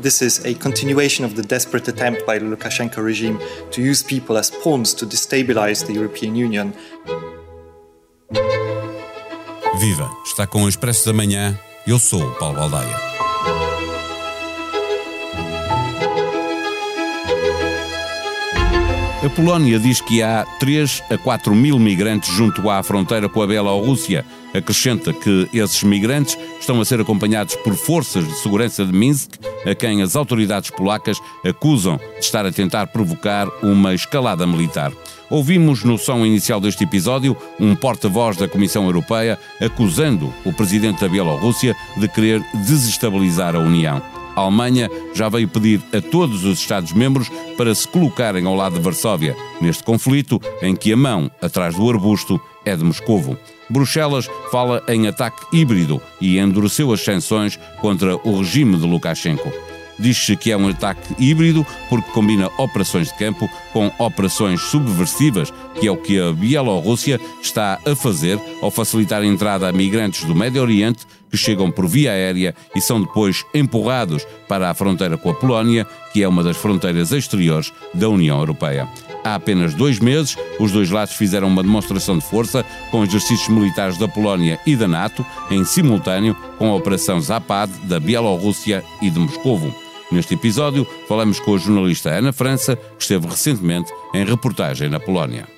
This is a continuation of the desperate attempt by the Lukashenko regime to use people as pawns to destabilize the European Union. Viva! Está com o Expresso da Manhã. Eu sou o Paulo Baldaia. A Polónia diz que há 3 a 4 mil migrantes junto à fronteira com a Bielorrússia. Acrescenta que esses migrantes estão a ser acompanhados por forças de segurança de Minsk, a quem as autoridades polacas acusam de estar a tentar provocar uma escalada militar. Ouvimos no som inicial deste episódio um porta-voz da Comissão Europeia acusando o presidente da Bielorrússia de querer desestabilizar a União. A Alemanha já veio pedir a todos os Estados-membros para se colocarem ao lado de Varsóvia, neste conflito em que a mão atrás do arbusto é de Moscovo. Bruxelas fala em ataque híbrido e endureceu as sanções contra o regime de Lukashenko. Diz-se que é um ataque híbrido porque combina operações de campo com operações subversivas, que é o que a Bielorrússia está a fazer ao facilitar a entrada a migrantes do Médio Oriente que chegam por via aérea e são depois empurrados para a fronteira com a Polónia, que é uma das fronteiras exteriores da União Europeia. Há apenas dois meses, os dois lados fizeram uma demonstração de força com exercícios militares da Polónia e da NATO, em simultâneo com a Operação Zapad da Bielorrússia e de Moscovo. Neste episódio, falamos com a jornalista Ana França, que esteve recentemente em reportagem na Polónia.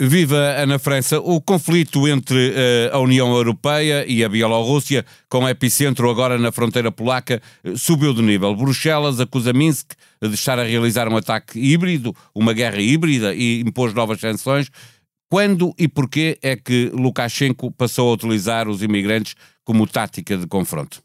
Viva Ana França! O conflito entre uh, a União Europeia e a Bielorrússia, com epicentro agora na fronteira polaca, uh, subiu de nível. Bruxelas acusa Minsk de estar a realizar um ataque híbrido, uma guerra híbrida e impôs novas sanções. Quando e porquê é que Lukashenko passou a utilizar os imigrantes como tática de confronto?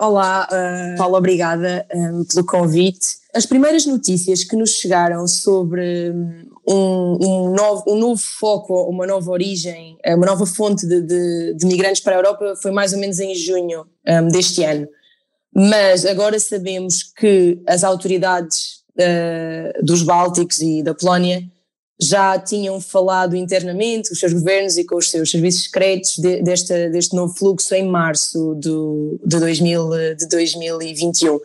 Olá, uh, Paulo, obrigada um, pelo convite. As primeiras notícias que nos chegaram sobre um, um, novo, um novo foco, uma nova origem, uma nova fonte de, de, de migrantes para a Europa foi mais ou menos em junho um, deste ano. Mas agora sabemos que as autoridades uh, dos Bálticos e da Polónia já tinham falado internamente, os seus governos e com os seus serviços secretos, de, desta, deste novo fluxo em março do, de, 2000, de 2021.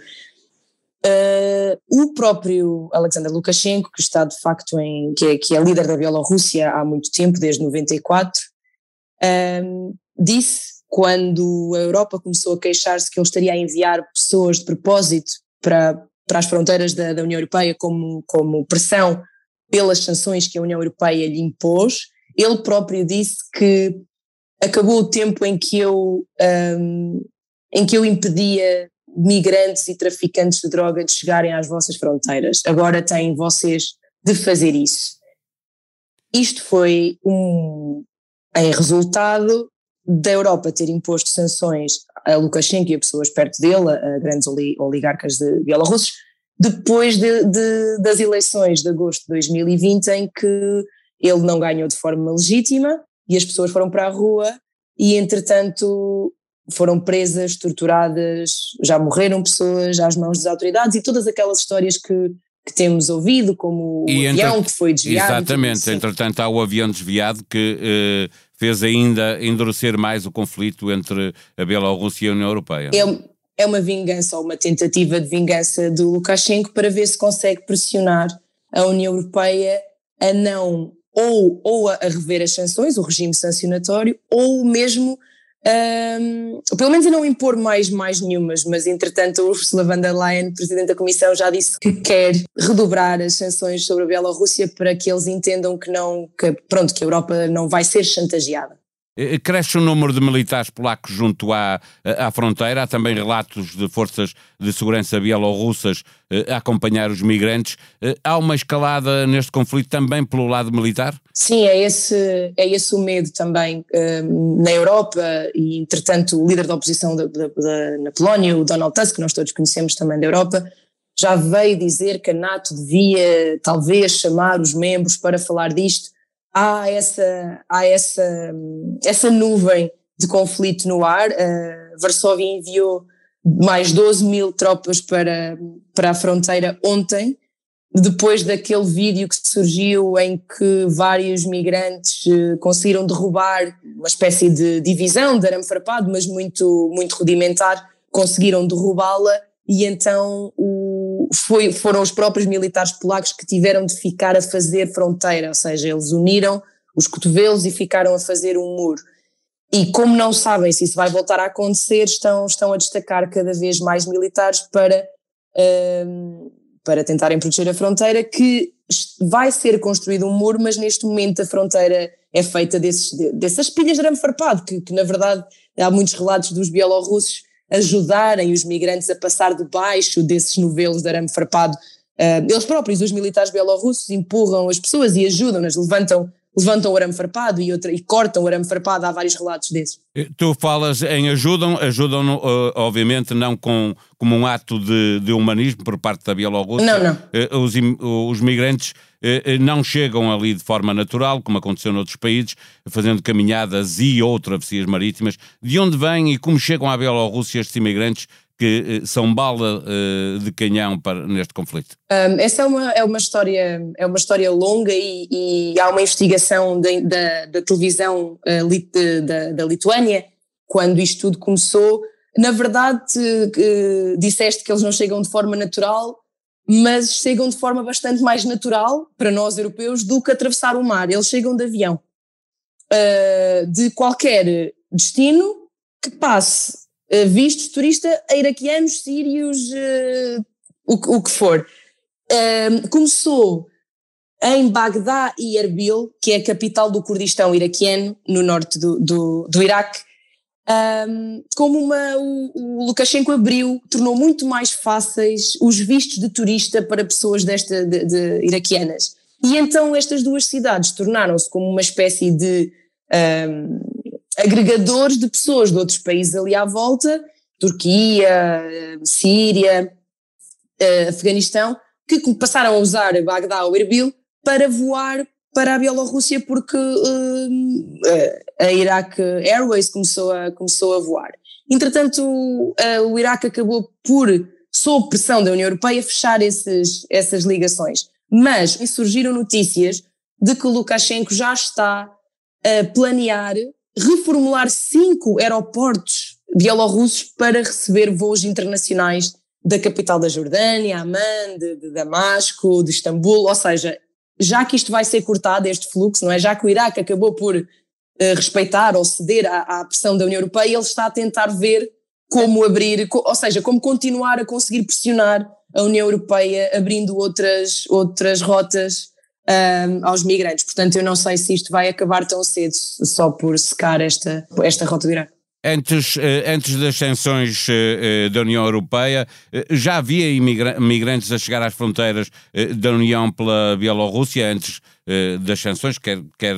Uh, o próprio Alexander Lukashenko, que está de facto em, que é, que é líder da Bielorrússia há muito tempo, desde 94, um, disse quando a Europa começou a queixar-se que ele estaria a enviar pessoas de propósito para, para as fronteiras da, da União Europeia como, como pressão pelas sanções que a União Europeia lhe impôs, ele próprio disse que acabou o tempo em que eu, um, em que eu impedia migrantes e traficantes de droga de chegarem às vossas fronteiras. Agora têm vocês de fazer isso. Isto foi um em resultado da Europa ter imposto sanções a Lukashenko e a pessoas perto dele, a grandes oligarcas de bielorrussos, depois de, de, das eleições de agosto de 2020, em que ele não ganhou de forma legítima e as pessoas foram para a rua e, entretanto, foram presas, torturadas, já morreram pessoas às mãos das autoridades e todas aquelas histórias que, que temos ouvido, como o e avião entre... que foi desviado. Exatamente, entretanto há o avião desviado que eh, fez ainda endurecer mais o conflito entre a Bielorrússia e a União Europeia. É, é uma vingança ou uma tentativa de vingança do Lukashenko para ver se consegue pressionar a União Europeia a não ou, ou a, rever as sanções, o regime sancionatório, ou mesmo um, pelo menos a não impor mais, mais nenhumas, mas entretanto Ursula von der Leyen, Presidente da Comissão, já disse que quer redobrar as sanções sobre a Bielorrússia para que eles entendam que não, que, pronto, que a Europa não vai ser chantageada. Eh, cresce o número de militares polacos junto à, à fronteira. Há também relatos de forças de segurança bielorrussas eh, a acompanhar os migrantes. Eh, há uma escalada neste conflito também pelo lado militar? Sim, é esse, é esse o medo também na Europa e, entretanto, o líder da oposição da, da, da, na Polónia, o Donald Tusk, que nós todos conhecemos também da Europa, já veio dizer que a NATO devia talvez chamar os membros para falar disto há essa, há essa, essa nuvem de conflito no ar. Uh, Varsóvia enviou mais 12 mil tropas para, para a fronteira ontem, depois daquele vídeo que surgiu em que vários migrantes uh, conseguiram derrubar uma espécie de divisão de arame farpado, mas muito, muito rudimentar, conseguiram derrubá-la e então o, foi, foram os próprios militares polacos que tiveram de ficar a fazer fronteira, ou seja, eles uniram os cotovelos e ficaram a fazer um muro. E como não sabem se isso vai voltar a acontecer, estão, estão a destacar cada vez mais militares para, um, para tentarem proteger a fronteira, que vai ser construído um muro, mas neste momento a fronteira é feita desses, dessas pilhas de arame farpado, que, que na verdade há muitos relatos dos bielorrussos ajudarem os migrantes a passar debaixo desses novelos de arame farpado. Uh, eles próprios, os militares bielorrussos, empurram as pessoas e ajudam-nas, levantam levantam o arame farpado e, outra, e cortam o arame farpado, há vários relatos desses. Eh, tu falas em ajudam, ajudam uh, obviamente não com, como um ato de, de humanismo por parte da Bielorrússia. Não, não. Uh, os, os migrantes não chegam ali de forma natural, como aconteceu noutros países, fazendo caminhadas e ou travessias marítimas. De onde vêm e como chegam à Bielorrússia estes imigrantes que eh, são bala de canhão para, neste conflito? Um, essa é uma, é, uma história, é uma história longa e, e há uma investigação de, da, da televisão da, da Lituânia, quando isto tudo começou. Na verdade, disseste que eles não chegam de forma natural, mas chegam de forma bastante mais natural para nós europeus do que atravessar o mar. Eles chegam de avião. de qualquer destino que passe eh, vistos turista a iraquianos, sírios, uh, o, o, que for. Uh, começou em Bagdá e Erbil, que é a capital do Kurdistão iraquiano, no norte do, do, do Iraque, um, como uma, o, o, Lukashenko abriu, tornou muito mais fáceis os vistos de turista para pessoas desta, de, de iraquianas. E então estas duas cidades tornaram-se como uma espécie de um, agregadores de pessoas de outros países ali à volta, Turquia, Síria, Afeganistão, que passaram a usar Bagdá ou Erbil para voar para a Bielorrússia porque uh, a Iraq Airways começou a, começou a voar. Entretanto, uh, o Iraque acabou por, sob pressão da União Europeia, fechar esses, essas ligações. Mas surgiram notícias de que Lukashenko já está a planear reformular cinco aeroportos bielorrussos para receber voos internacionais da capital da Jordânia, Amman, de, de, Damasco, de Istambul, ou seja, já que isto vai ser cortado, este fluxo, não é? Já que o Iraque acabou por uh, respeitar ou ceder à, à, pressão da União Europeia, ele está a tentar ver como abrir, ou seja, como continuar a conseguir pressionar a União Europeia abrindo outras, outras rotas um, aos migrantes. Portanto, eu não sei se isto vai acabar tão cedo só por secar esta, esta rota do Iraque. Antes, eh, antes das sanções eh, eh, da União Europeia, já havia imigrantes a chegar às fronteiras da União pela Bielorrússia antes das sanções, quer, quer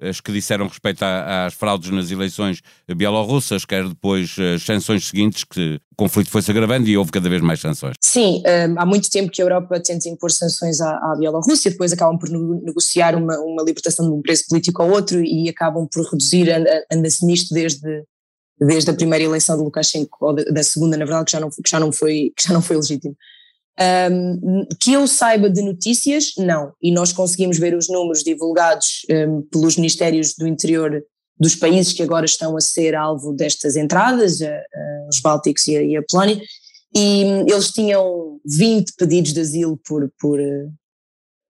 as que disseram respeito às fraudes nas eleições bielorrussas, quer depois as sanções seguintes, que o conflito foi-se agravando e houve cada vez mais sanções. Sim, há muito tempo que a Europa tenta impor sanções à, à Bielorrússia, depois acabam por negociar uma, uma libertação de um preço político ao outro e acabam por reduzir, anda-se nisto desde desde a primeira eleição de Lukashenko, ou da segunda, na verdade, que já não, que já não, foi, que já não foi legítimo. Um, que eu saiba de notícias, não. E nós conseguimos ver os números divulgados um, pelos Ministérios do Interior dos países que agora estão a ser alvo destas entradas, a, a, os Bálticos e a, e a Polónia, e um, eles tinham 20 pedidos de asilo por, por,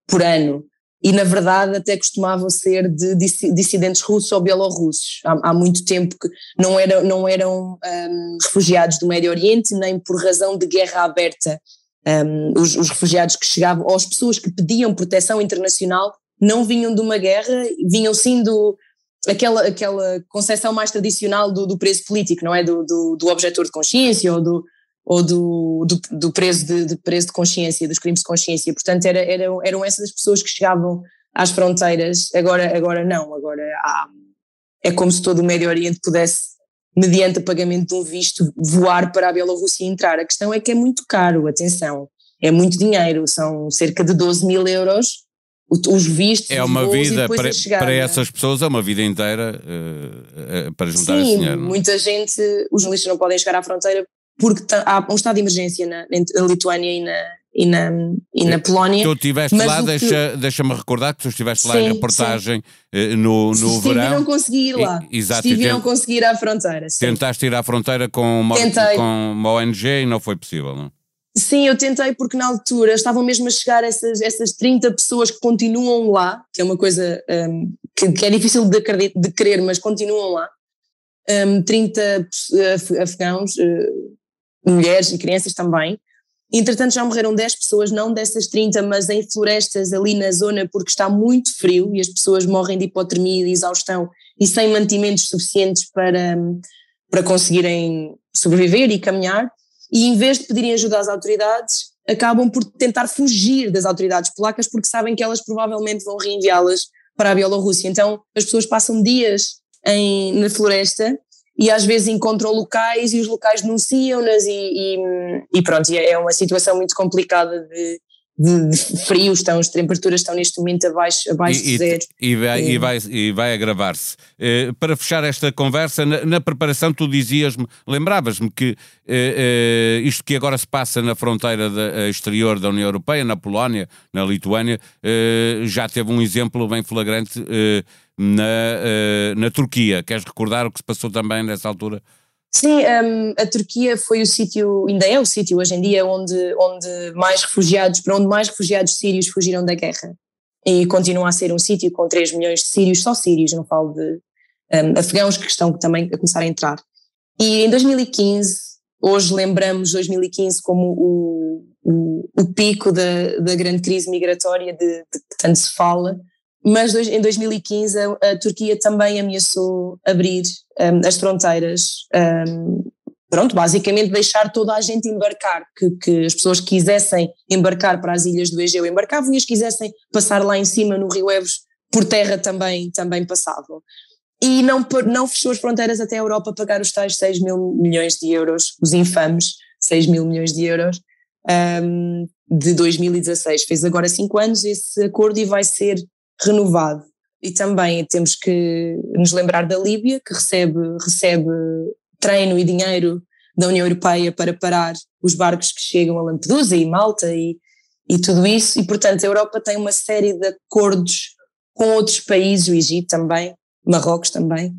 por ano e na verdade até costumavam ser de dissidentes russos ou bielorrussos. Há, há muito tempo que não eram, não eram um, refugiados do Médio Oriente, nem por razão de guerra aberta. Um, os, os, refugiados que chegavam, ou as pessoas que pediam proteção internacional, não vinham de uma guerra, vinham sim do, aquela, aquela concepção mais tradicional do, do preso político, não é? Do, do, do objetor de consciência ou do, ou do, do, do preso, de, de, preso de consciência, dos crimes de consciência. Portanto, era, eram, eram essas as pessoas que chegavam às fronteiras. Agora, agora não, agora há, é como se todo o Médio Oriente pudesse, mediante o pagamento de um visto, voar para a Bielorrússia e entrar. A questão é que é muito caro, atenção, é muito dinheiro, são cerca de 12 mil euros os vistos. É uma vida para, chegar, para essas pessoas, é uma vida inteira uh, para juntar Sim, esse dinheiro. Sim, muita gente, os jornalistas não podem chegar à fronteira porque há um estado de emergência na, na Lituânia e na, e na, e na Polónia. Tu estiveste lá, deixa, que... deixa-me recordar que tu estiveste lá sim, em reportagem sim. no, no Estive verão. Estive não consegui ir lá. E, exato, Estive não consegui ir à fronteira. Sim. Tentaste ir à fronteira com uma, com uma ONG e não foi possível, não? Sim, eu tentei porque na altura estavam mesmo a chegar essas, essas 30 pessoas que continuam lá, que é uma coisa um, que, que, é difícil de, acreditar, de crer, mas continuam lá. Um, 30 afegãos, uh, mulheres e crianças também. Entretanto, já morreram 10 pessoas, não dessas 30, mas em florestas ali na zona, porque está muito frio e as pessoas morrem de hipotermia de exaustão e sem mantimentos suficientes para, para conseguirem sobreviver e caminhar e em vez de pedirem ajuda às autoridades, acabam por tentar fugir das autoridades polacas porque sabem que elas provavelmente vão reenviá-las para a Bielorrússia. Então as pessoas passam dias em, na floresta e às vezes encontram locais e os locais denunciam-nas e, e, e, pronto, é uma situação muito complicada de, de, de frio, estão, as temperaturas estão neste momento abaixo, abaixo e, de zero. E vai, e vai, e vai agravar-se. Uh, para fechar esta conversa, na, na preparação tu dizias-me, lembravas-me que uh, uh, isto que agora se passa na fronteira de, exterior da União Europeia, na Polónia, na Lituânia, já teve um exemplo bem flagrante na, na Turquia. Queres recordar o que se passou também nessa altura? Sim, um, a Turquia foi o sítio, ainda é o sítio hoje em dia, onde, onde mais refugiados, para onde mais refugiados sírios fugiram da guerra. E continua a ser um sítio com 3 milhões de sírios, só sírios, não falo de um, afegãos que estão também a começar a entrar. E em 2015, hoje lembramos 2015 como o, o, o pico da, da grande crise migratória de, de que tanto se fala, mas em 2015 a, Turquia também ameaçou abrir um, as fronteiras, um, pronto, basicamente deixar toda a gente embarcar, que, que, as pessoas que quisessem embarcar para as ilhas do Egeu embarcavam e as quisessem passar lá em cima no Rio Eves por terra também, também passavam. E não, não fechou as fronteiras até a Europa pagar os tais 6 mil milhões de euros, os infames 6 mil milhões de euros, um, de 2016. Fez agora 5 anos esse acordo e vai ser renovado. E também temos que nos lembrar da Líbia, que recebe, recebe treino e dinheiro da União Europeia para parar os barcos que chegam a Lampedusa e Malta e, e tudo isso. E, portanto, a Europa tem uma série de acordos com outros países, o Egito também, Marrocos também,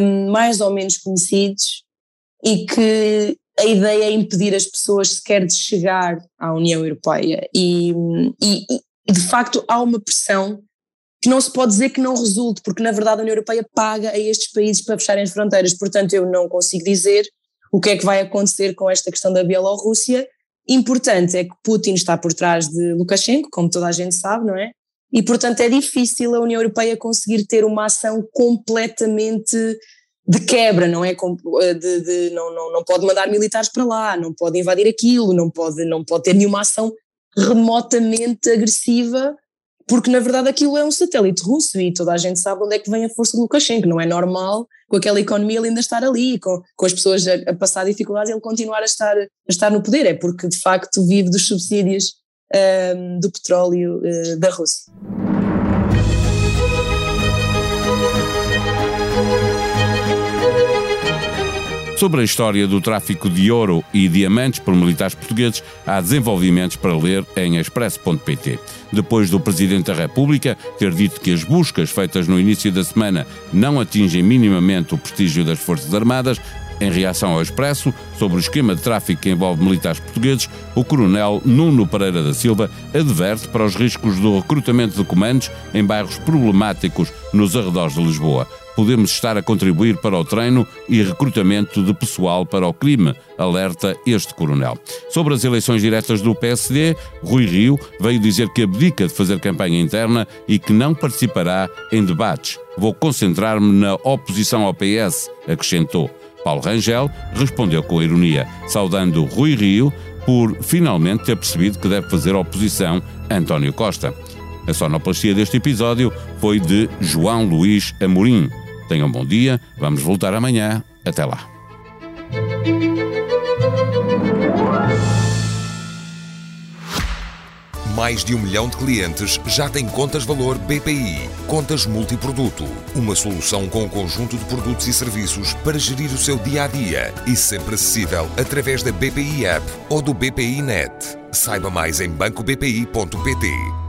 um, mais ou menos conhecidos, e que a ideia é impedir as pessoas sequer de chegar à União Europeia. E, e, e de facto, há uma pressão que não se pode dizer que não resulte, porque na verdade a União Europeia paga a estes países para fecharem as fronteiras, portanto eu não consigo dizer o que é que vai acontecer com esta questão da Bielorrússia. Importante é que Putin está por trás de Lukashenko, como toda a gente sabe, não é? E portanto é difícil a União Europeia conseguir ter uma ação completamente de quebra, não é? De, de, não, não, não pode mandar militares para lá, não pode invadir aquilo, não pode, não pode ter nenhuma ação remotamente agressiva porque na verdade aquilo é um satélite russo e toda a gente sabe onde é que vem a força do Lukashenko, não é normal com aquela economia ele ainda estar ali, com, com as pessoas a, a passar dificuldades ele continuar a estar, a estar no poder, é porque de facto vive dos subsídios um, do petróleo uh, da Rússia. Sobre a história do tráfico de ouro e diamantes por militares portugueses, há desenvolvimentos para ler em expresso.pt. Depois do Presidente da República ter dito que as buscas feitas no início da semana não atingem minimamente o prestígio das Forças Armadas, em reação ao Expresso, sobre o esquema de tráfico que envolve militares portugueses, o coronel Nuno Pereira da Silva adverte para os riscos do recrutamento de comandos em bairros problemáticos nos arredores de Lisboa podemos estar a contribuir para o treino e recrutamento de pessoal para o crime, alerta este coronel. Sobre as eleições diretas do PSD, Rui Rio veio dizer que abdica de fazer campanha interna e que não participará em debates. Vou concentrar-me na oposição ao PS, acrescentou. Paulo Rangel respondeu com ironia, saudando Rui Rio por finalmente ter percebido que deve fazer oposição a António Costa. A sonoplastia deste episódio foi de João Luís Amorim. Tenham um bom dia, vamos voltar amanhã. Até lá. Mais de um milhão de clientes já têm contas valor BPI. Contas multiproduto. Uma solução com um conjunto de produtos e serviços para gerir o seu dia a dia e sempre acessível através da BPI App ou do BPI Net. Saiba mais em bancobpi.pt.